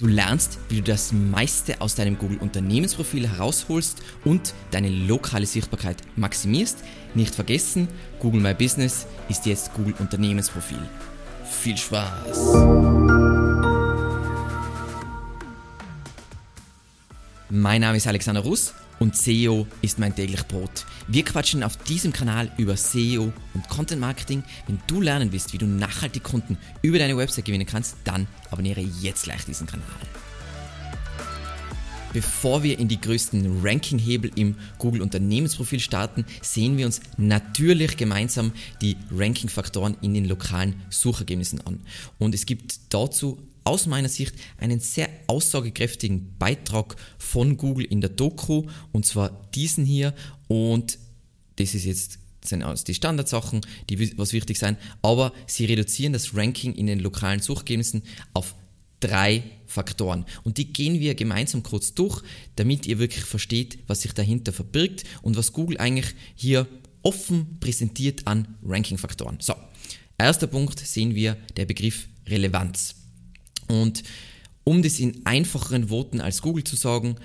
Du lernst, wie du das meiste aus deinem Google Unternehmensprofil herausholst und deine lokale Sichtbarkeit maximierst. Nicht vergessen, Google My Business ist jetzt Google Unternehmensprofil. Viel Spaß! Mein Name ist Alexander Russ und SEO ist mein täglich Brot. Wir quatschen auf diesem Kanal über SEO und Content Marketing. Wenn du lernen willst, wie du nachhaltig Kunden über deine Website gewinnen kannst, dann abonniere jetzt gleich diesen Kanal. Bevor wir in die größten Ranking-Hebel im Google Unternehmensprofil starten, sehen wir uns natürlich gemeinsam die Ranking-Faktoren in den lokalen Suchergebnissen an. Und es gibt dazu aus meiner Sicht einen sehr aussagekräftigen Beitrag von Google in der Doku und zwar diesen hier und das ist jetzt sind alles die Standardsachen, die was wichtig sein, aber sie reduzieren das Ranking in den lokalen Suchergebnissen auf drei Faktoren. Und die gehen wir gemeinsam kurz durch, damit ihr wirklich versteht, was sich dahinter verbirgt und was Google eigentlich hier offen präsentiert an Ranking-Faktoren. So, erster Punkt sehen wir der Begriff Relevanz. Und um das in einfacheren Worten als Google zu sagen,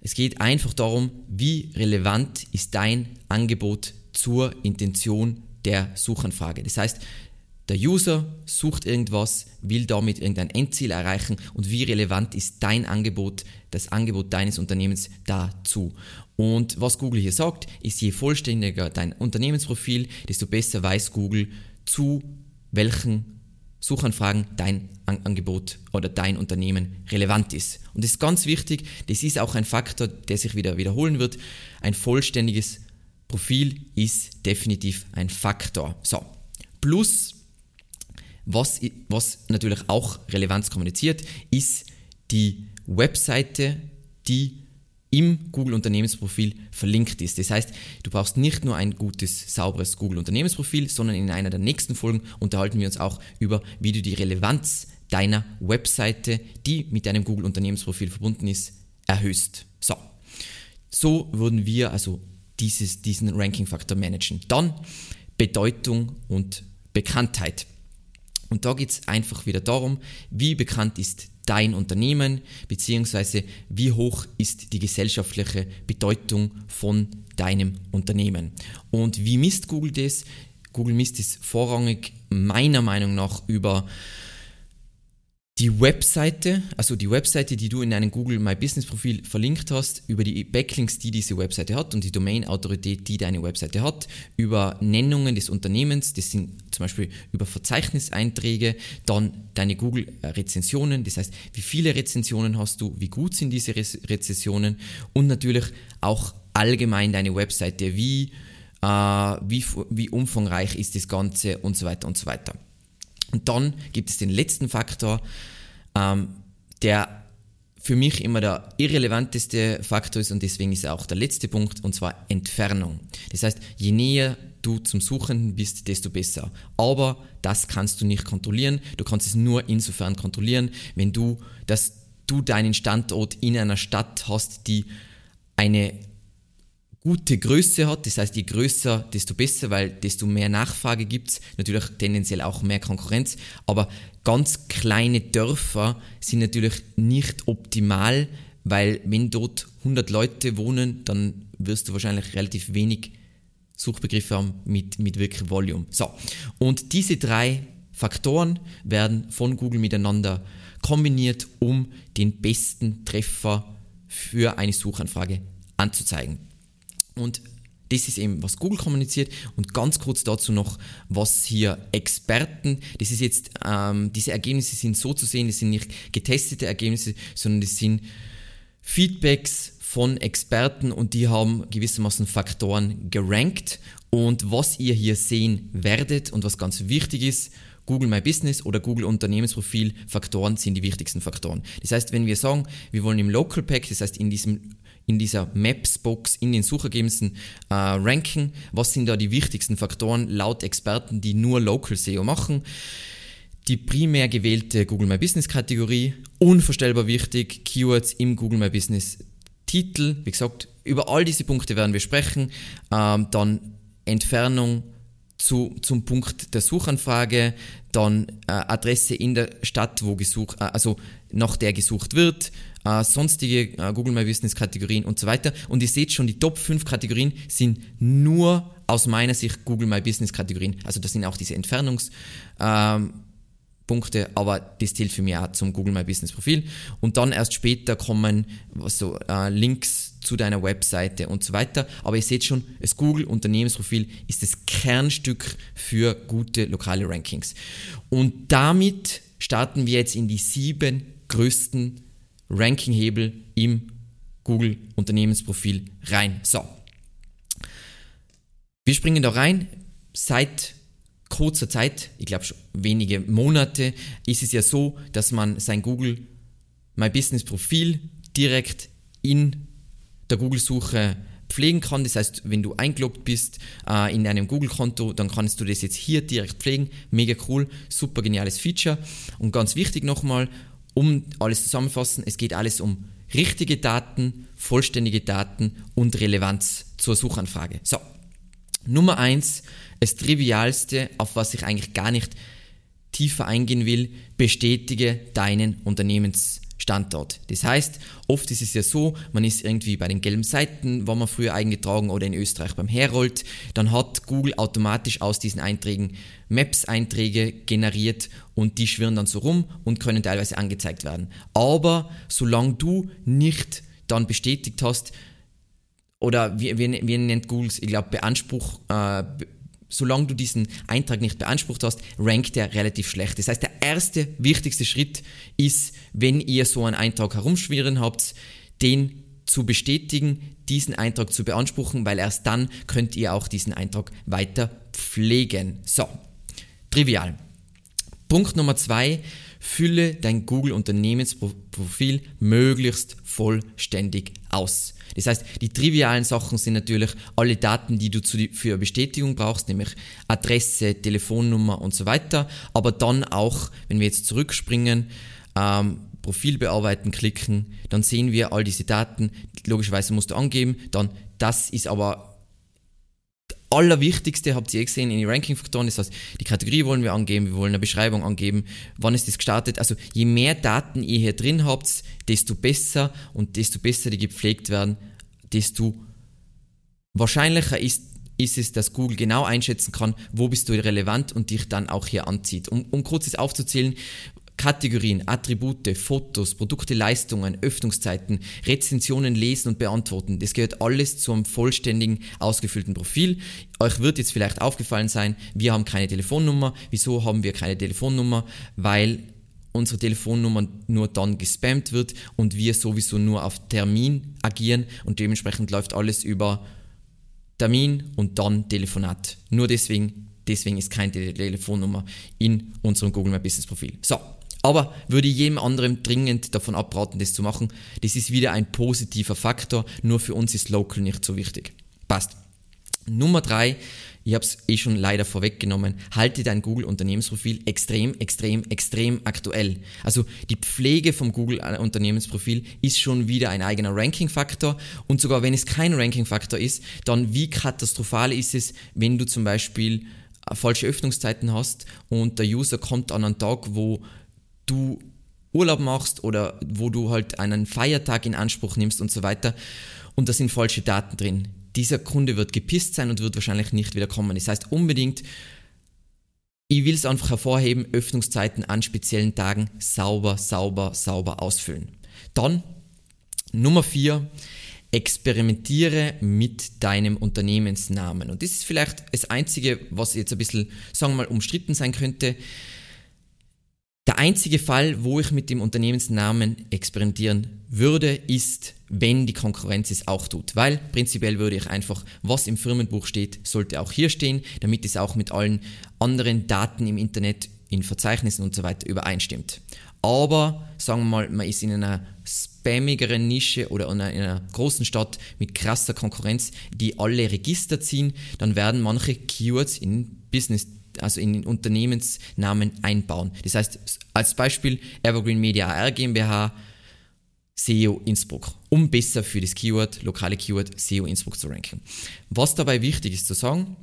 es geht einfach darum, wie relevant ist dein Angebot zur Intention der Suchanfrage. Das heißt, der User sucht irgendwas, will damit irgendein Endziel erreichen und wie relevant ist dein Angebot, das Angebot deines Unternehmens dazu. Und was Google hier sagt, ist, je vollständiger dein Unternehmensprofil, desto besser weiß Google, zu welchen Suchanfragen dein Angebot oder dein Unternehmen relevant ist. Und das ist ganz wichtig, das ist auch ein Faktor, der sich wieder wiederholen wird. Ein vollständiges Profil ist definitiv ein Faktor. So, plus, was, was natürlich auch Relevanz kommuniziert, ist die Webseite, die im Google Unternehmensprofil verlinkt ist. Das heißt, du brauchst nicht nur ein gutes, sauberes Google Unternehmensprofil, sondern in einer der nächsten Folgen unterhalten wir uns auch über, wie du die Relevanz deiner Webseite, die mit deinem Google Unternehmensprofil verbunden ist, erhöhst. So, so würden wir also dieses, diesen Ranking-Faktor managen. Dann Bedeutung und Bekanntheit. Und da geht es einfach wieder darum, wie bekannt ist dein Unternehmen, beziehungsweise wie hoch ist die gesellschaftliche Bedeutung von deinem Unternehmen. Und wie misst Google das? Google misst es vorrangig meiner Meinung nach über die Webseite, also die Webseite, die du in deinem Google My Business Profil verlinkt hast, über die Backlinks, die diese Webseite hat und die Domain-Autorität, die deine Webseite hat, über Nennungen des Unternehmens, das sind zum Beispiel über Verzeichniseinträge, dann deine Google-Rezensionen, das heißt, wie viele Rezensionen hast du, wie gut sind diese Rezensionen und natürlich auch allgemein deine Webseite, wie, äh, wie, wie umfangreich ist das Ganze und so weiter und so weiter. Und dann gibt es den letzten Faktor, ähm, der für mich immer der irrelevanteste Faktor ist und deswegen ist er auch der letzte Punkt, und zwar Entfernung. Das heißt, je näher du zum Suchenden bist, desto besser. Aber das kannst du nicht kontrollieren. Du kannst es nur insofern kontrollieren, wenn du, dass du deinen Standort in einer Stadt hast, die eine gute Größe hat. Das heißt, je größer, desto besser, weil desto mehr Nachfrage gibt es. Natürlich tendenziell auch mehr Konkurrenz. Aber ganz kleine Dörfer sind natürlich nicht optimal, weil wenn dort 100 Leute wohnen, dann wirst du wahrscheinlich relativ wenig Suchbegriffe haben mit, mit wirklich Volume. So, und diese drei Faktoren werden von Google miteinander kombiniert, um den besten Treffer für eine Suchanfrage anzuzeigen. Und das ist eben, was Google kommuniziert. Und ganz kurz dazu noch, was hier Experten, das ist jetzt, ähm, diese Ergebnisse sind so zu sehen, das sind nicht getestete Ergebnisse, sondern das sind Feedbacks von Experten und die haben gewissermaßen Faktoren gerankt. Und was ihr hier sehen werdet und was ganz wichtig ist, Google My Business oder Google Unternehmensprofil Faktoren sind die wichtigsten Faktoren. Das heißt, wenn wir sagen, wir wollen im Local Pack, das heißt in diesem in dieser Maps-Box in den Suchergebnissen äh, ranken. Was sind da die wichtigsten Faktoren laut Experten, die nur Local SEO machen? Die primär gewählte Google My Business Kategorie, unvorstellbar wichtig, Keywords im Google My Business Titel. Wie gesagt, über all diese Punkte werden wir sprechen. Ähm, dann Entfernung zu, zum Punkt der Suchanfrage, dann äh, Adresse in der Stadt, wo gesucht, äh, also nach der gesucht wird, äh, sonstige äh, Google My Business Kategorien und so weiter. Und ihr seht schon, die Top 5 Kategorien sind nur aus meiner Sicht Google My Business Kategorien. Also das sind auch diese Entfernungs- ähm, aber das zählt für mich auch zum Google My Business Profil. Und dann erst später kommen so äh, Links zu deiner Webseite und so weiter. Aber ihr seht schon, das Google Unternehmensprofil ist das Kernstück für gute lokale Rankings. Und damit starten wir jetzt in die sieben größten Rankinghebel im Google Unternehmensprofil rein. So. Wir springen da rein. Seit kurzer Zeit, ich glaube schon wenige Monate, ist es ja so, dass man sein Google My Business Profil direkt in der Google-Suche pflegen kann. Das heißt, wenn du eingeloggt bist äh, in einem Google-Konto, dann kannst du das jetzt hier direkt pflegen. Mega cool, super geniales Feature. Und ganz wichtig nochmal, um alles zusammenfassen, es geht alles um richtige Daten, vollständige Daten und Relevanz zur Suchanfrage. So, Nummer eins, das Trivialste, auf was ich eigentlich gar nicht tiefer eingehen will, bestätige deinen Unternehmensstandort. Das heißt, oft ist es ja so, man ist irgendwie bei den gelben Seiten, war man früher eingetragen oder in Österreich beim Herold, dann hat Google automatisch aus diesen Einträgen Maps-Einträge generiert und die schwirren dann so rum und können teilweise angezeigt werden. Aber solange du nicht dann bestätigt hast, oder wie, wie, wie nennt Google ich glaube, Beanspruch, äh, solange du diesen Eintrag nicht beansprucht hast, rankt er relativ schlecht. Das heißt, der erste wichtigste Schritt ist, wenn ihr so einen Eintrag herumschwirren habt, den zu bestätigen, diesen Eintrag zu beanspruchen, weil erst dann könnt ihr auch diesen Eintrag weiter pflegen. So, trivial. Punkt Nummer zwei, fülle dein Google Unternehmensprofil möglichst vollständig aus. Das heißt, die trivialen Sachen sind natürlich alle Daten, die du für Bestätigung brauchst, nämlich Adresse, Telefonnummer und so weiter. Aber dann auch, wenn wir jetzt zurückspringen, ähm, Profil bearbeiten klicken, dann sehen wir all diese Daten. Logischerweise musst du angeben, dann das ist aber Allerwichtigste, habt ihr eh gesehen, in die Ranking-Faktoren, das heißt, die Kategorie wollen wir angeben, wir wollen eine Beschreibung angeben, wann ist das gestartet. Also je mehr Daten ihr hier drin habt, desto besser und desto besser die gepflegt werden, desto wahrscheinlicher ist, ist es, dass Google genau einschätzen kann, wo bist du relevant und dich dann auch hier anzieht. Um, um kurz aufzuzählen, Kategorien, Attribute, Fotos, Produkte, Leistungen, Öffnungszeiten, Rezensionen lesen und beantworten. Das gehört alles zu einem vollständigen, ausgefüllten Profil. Euch wird jetzt vielleicht aufgefallen sein, wir haben keine Telefonnummer. Wieso haben wir keine Telefonnummer? Weil unsere Telefonnummer nur dann gespammt wird und wir sowieso nur auf Termin agieren und dementsprechend läuft alles über Termin und dann Telefonat. Nur deswegen, deswegen ist keine Telefonnummer in unserem Google My Business Profil. So, aber würde jedem anderen dringend davon abraten, das zu machen. Das ist wieder ein positiver Faktor, nur für uns ist Local nicht so wichtig. Passt. Nummer drei, ich habe es eh schon leider vorweggenommen, halte dein Google Unternehmensprofil extrem, extrem, extrem aktuell. Also die Pflege vom Google Unternehmensprofil ist schon wieder ein eigener Ranking-Faktor und sogar wenn es kein Ranking-Faktor ist, dann wie katastrophal ist es, wenn du zum Beispiel äh, falsche Öffnungszeiten hast und der User kommt an einen Tag, wo du Urlaub machst oder wo du halt einen Feiertag in Anspruch nimmst und so weiter und da sind falsche Daten drin. Dieser Kunde wird gepisst sein und wird wahrscheinlich nicht wieder kommen. Das heißt unbedingt, ich will es einfach hervorheben, Öffnungszeiten an speziellen Tagen sauber, sauber, sauber ausfüllen. Dann Nummer vier, experimentiere mit deinem Unternehmensnamen. Und das ist vielleicht das Einzige, was jetzt ein bisschen, sagen wir mal, umstritten sein könnte. Der einzige Fall, wo ich mit dem Unternehmensnamen experimentieren würde, ist, wenn die Konkurrenz es auch tut. Weil prinzipiell würde ich einfach, was im Firmenbuch steht, sollte auch hier stehen, damit es auch mit allen anderen Daten im Internet, in Verzeichnissen und so weiter übereinstimmt. Aber sagen wir mal, man ist in einer spammigeren Nische oder in einer großen Stadt mit krasser Konkurrenz, die alle Register ziehen, dann werden manche Keywords in Business also in den Unternehmensnamen einbauen. Das heißt, als Beispiel Evergreen Media AR GmbH, SEO Innsbruck, um besser für das Keyword, lokale Keyword SEO Innsbruck zu ranken. Was dabei wichtig ist zu sagen,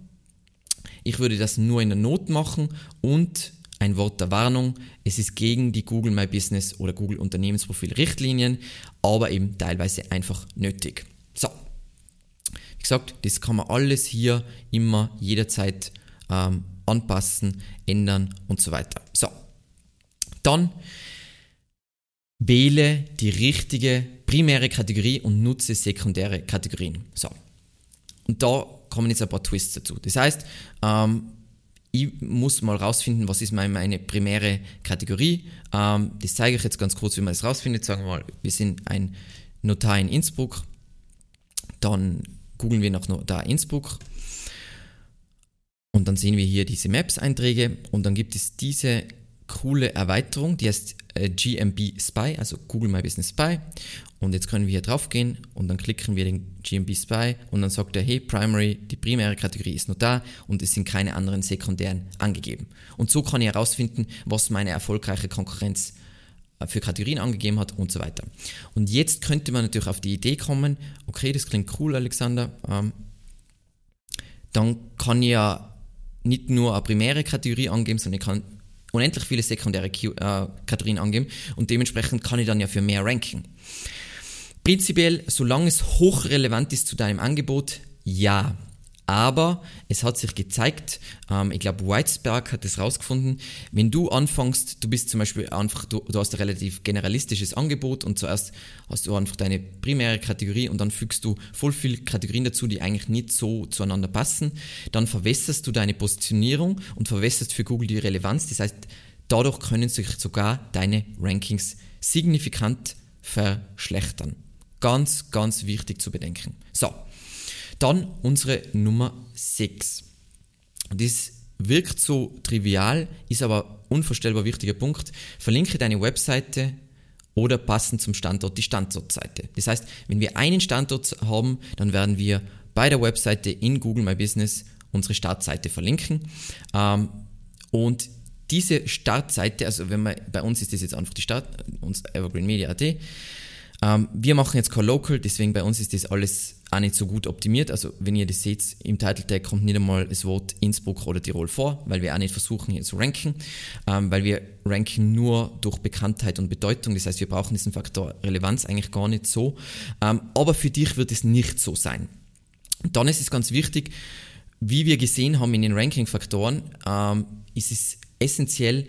Ich würde das nur in der Not machen und ein Wort der Warnung. Es ist gegen die Google My Business oder Google Unternehmensprofil Richtlinien, aber eben teilweise einfach nötig. So. Wie gesagt, das kann man alles hier immer jederzeit ähm, anpassen, ändern und so weiter. So. Dann wähle die richtige primäre Kategorie und nutze sekundäre Kategorien. So. Und da kommen jetzt ein paar Twists dazu. Das heißt, ähm, ich muss mal rausfinden, was ist meine, primäre Kategorie. Ähm, das zeige ich jetzt ganz kurz, wie man das rausfindet. Sagen wir mal, wir sind ein Notar in Innsbruck. Dann googeln wir nach Notar Innsbruck. Und dann sehen wir hier diese Maps-Einträge und dann gibt es diese coole Erweiterung, die heißt äh, GMB Spy, also Google My Business Spy. Und jetzt können wir hier drauf gehen und dann klicken wir den GMB Spy und dann sagt er, hey, Primary, die primäre Kategorie ist nur da und es sind keine anderen sekundären angegeben. Und so kann ich herausfinden, was meine erfolgreiche Konkurrenz äh, für Kategorien angegeben hat und so weiter. Und jetzt könnte man natürlich auf die Idee kommen, okay, das klingt cool, Alexander, ähm, dann kann ich ja nicht nur eine primäre Kategorie angeben, sondern ich kann unendlich viele sekundäre äh, Kategorien angeben und dementsprechend kann ich dann ja für mehr ranken. Prinzipiell, solange es hochrelevant ist zu deinem Angebot, ja. Aber es hat sich gezeigt, ähm, ich glaube, Whitesberg hat es rausgefunden, wenn du anfängst, du bist zum Beispiel einfach, du, du, hast ein relativ generalistisches Angebot und zuerst hast du einfach deine primäre Kategorie und dann fügst du voll viele Kategorien dazu, die eigentlich nicht so zueinander passen, dann verwässerst du deine Positionierung und verwässerst für Google die Relevanz. Das heißt, dadurch können sich sogar deine Rankings signifikant verschlechtern. Ganz, ganz wichtig zu bedenken. So, dann unsere Nummer 6. Das wirkt so trivial, ist aber unvorstellbar wichtiger Punkt. Verlinke deine Webseite oder passend zum Standort die Standortseite. Das heißt, wenn wir einen Standort haben, dann werden wir bei der Webseite in Google My Business unsere Startseite verlinken. Ähm, und diese Startseite, also wenn man, bei uns ist das jetzt einfach die Start, uns Evergreen Media.at, ähm, wir machen jetzt kein Local, deswegen bei uns ist das alles auch nicht so gut optimiert. Also wenn ihr das seht, im Title Tag kommt nicht einmal das Wort Innsbruck oder Tirol vor, weil wir auch nicht versuchen hier zu ranken, ähm, weil wir ranken nur durch Bekanntheit und Bedeutung. Das heißt, wir brauchen diesen Faktor Relevanz eigentlich gar nicht so. Ähm, aber für dich wird es nicht so sein. Dann ist es ganz wichtig, wie wir gesehen haben in den Ranking-Faktoren, ähm, ist es essentiell,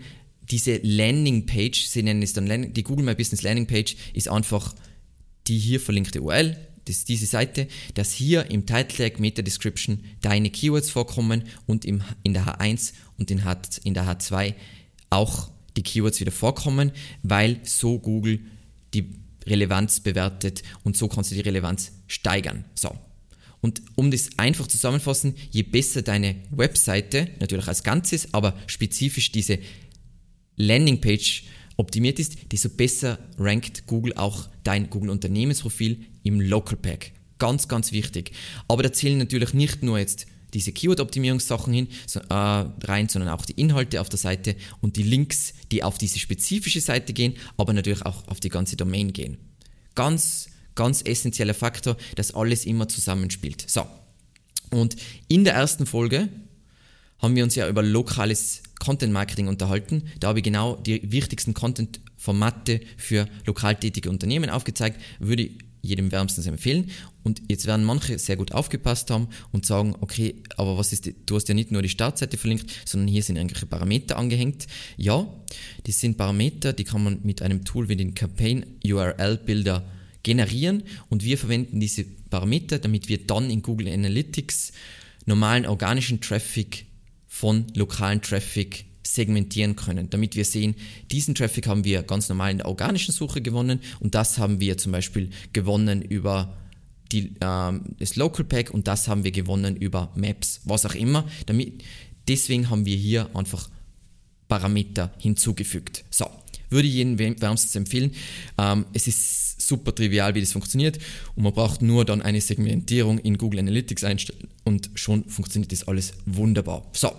diese Landing-Page, sie nennen es dann die Google My Business Landing-Page, ist einfach die hier verlinkte URL, das ist diese Seite, dass hier im Title Tag, Meta Description deine Keywords vorkommen und im, in der H1 und in, H, in der H2 auch die Keywords wieder vorkommen, weil so Google die Relevanz bewertet und so kannst du die Relevanz steigern. So. Und um das einfach zusammenfassen, je besser deine Webseite, natürlich als Ganzes, aber spezifisch diese Landingpage optimiert ist, desto besser rankt Google auch dein Google Unternehmensprofil im Local Pack. Ganz, ganz wichtig. Aber da zählen natürlich nicht nur jetzt diese Keyword-Optimierungssachen hin, so, äh, rein, sondern auch die Inhalte auf der Seite und die Links, die auf diese spezifische Seite gehen, aber natürlich auch auf die ganze Domain gehen. Ganz, ganz essentieller Faktor, dass alles immer zusammenspielt. So. Und in der ersten Folge haben wir uns ja über lokales Content Marketing unterhalten. Da habe ich genau die wichtigsten Content-Formate für lokal tätige Unternehmen aufgezeigt. Würde jedem wärmstens empfehlen. Und jetzt werden manche sehr gut aufgepasst haben und sagen, okay, aber was ist, die, du hast ja nicht nur die Startseite verlinkt, sondern hier sind irgendwelche Parameter angehängt. Ja, das sind Parameter, die kann man mit einem Tool wie den Campaign URL Builder generieren und wir verwenden diese Parameter, damit wir dann in Google Analytics normalen organischen Traffic von lokalen Traffic segmentieren können, damit wir sehen, diesen Traffic haben wir ganz normal in der organischen Suche gewonnen und das haben wir zum Beispiel gewonnen über die, ähm, das Local Pack und das haben wir gewonnen über Maps, was auch immer. Damit, deswegen haben wir hier einfach Parameter hinzugefügt. So, würde ich jedem wärmstens empfehlen. Ähm, es ist super trivial, wie das funktioniert. Und man braucht nur dann eine Segmentierung in Google Analytics einstellen und schon funktioniert das alles wunderbar. So,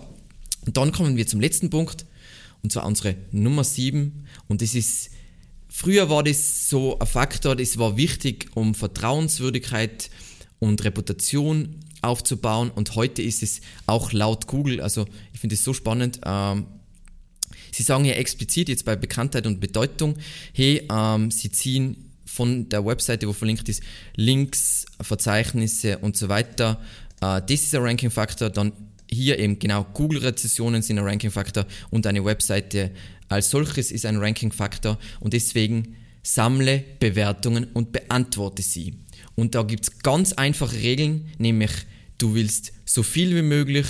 dann kommen wir zum letzten Punkt und zwar unsere Nummer 7 und das ist Früher war das so ein Faktor, das war wichtig, um Vertrauenswürdigkeit und Reputation aufzubauen. Und heute ist es auch laut Google, also ich finde es so spannend, ähm, Sie sagen ja explizit jetzt bei Bekanntheit und Bedeutung, hey, ähm, Sie ziehen von der Webseite, wo verlinkt ist, Links, Verzeichnisse und so weiter. Äh, das ist ein Ranking-Faktor. Dann hier eben genau Google-Rezessionen sind ein Ranking-Faktor und eine Webseite als solches ist ein Ranking-Faktor und deswegen sammle Bewertungen und beantworte sie. Und da gibt es ganz einfache Regeln, nämlich du willst so viel wie möglich,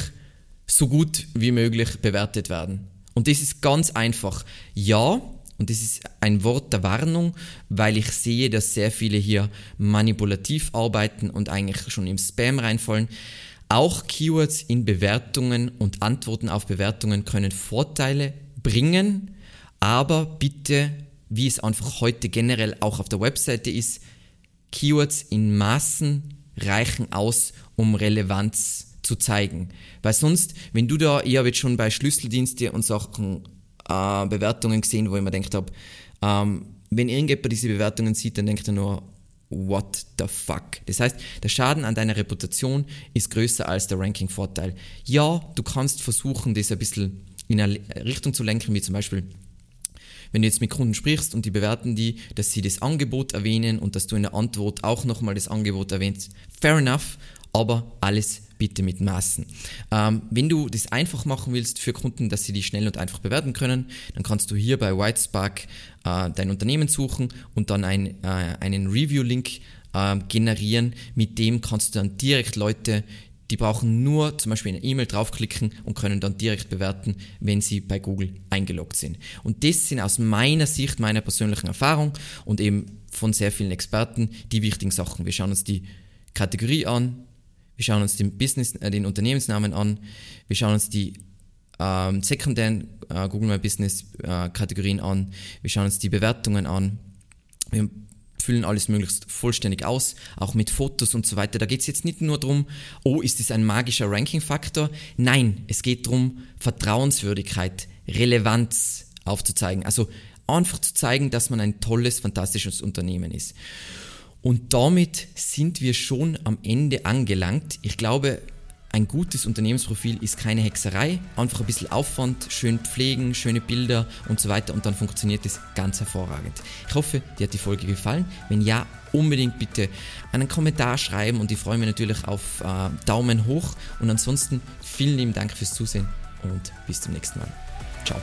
so gut wie möglich bewertet werden. Und das ist ganz einfach. Ja, und das ist ein Wort der Warnung, weil ich sehe, dass sehr viele hier manipulativ arbeiten und eigentlich schon im Spam reinfallen. Auch Keywords in Bewertungen und Antworten auf Bewertungen können Vorteile bringen, aber bitte, wie es einfach heute generell auch auf der Webseite ist, Keywords in Maßen reichen aus, um Relevanz zu zeigen. Weil sonst, wenn du da, ich habe jetzt schon bei Schlüsseldienste und Sachen äh, Bewertungen gesehen, wo ich mir gedacht habe, ähm, wenn irgendjemand diese Bewertungen sieht, dann denkt er nur, what the fuck. Das heißt, der Schaden an deiner Reputation ist größer als der Ranking-Vorteil. Ja, du kannst versuchen, das ein bisschen in eine Richtung zu lenken, wie zum Beispiel wenn du jetzt mit Kunden sprichst und die bewerten die, dass sie das Angebot erwähnen und dass du in der Antwort auch nochmal das Angebot erwähnst, fair enough, aber alles bitte mit Maßen. Ähm, wenn du das einfach machen willst für Kunden, dass sie die schnell und einfach bewerten können, dann kannst du hier bei Whitespark äh, dein Unternehmen suchen und dann ein, äh, einen Review-Link äh, generieren. Mit dem kannst du dann direkt Leute die brauchen nur zum Beispiel eine E-Mail draufklicken und können dann direkt bewerten, wenn sie bei Google eingeloggt sind. Und das sind aus meiner Sicht, meiner persönlichen Erfahrung und eben von sehr vielen Experten die wichtigen Sachen. Wir schauen uns die Kategorie an, wir schauen uns den Business, äh, den Unternehmensnamen an, wir schauen uns die ähm, sekundären äh, Google My Business äh, Kategorien an, wir schauen uns die Bewertungen an, wir füllen alles möglichst vollständig aus, auch mit Fotos und so weiter. Da geht es jetzt nicht nur darum, oh, ist das ein magischer Ranking-Faktor? Nein, es geht darum, Vertrauenswürdigkeit, Relevanz aufzuzeigen. Also einfach zu zeigen, dass man ein tolles, fantastisches Unternehmen ist. Und damit sind wir schon am Ende angelangt. Ich glaube, ein gutes Unternehmensprofil ist keine Hexerei, einfach ein bisschen Aufwand, schön pflegen, schöne Bilder und so weiter und dann funktioniert es ganz hervorragend. Ich hoffe, dir hat die Folge gefallen. Wenn ja, unbedingt bitte einen Kommentar schreiben und ich freue mich natürlich auf äh, Daumen hoch und ansonsten vielen lieben Dank fürs Zusehen und bis zum nächsten Mal. Ciao.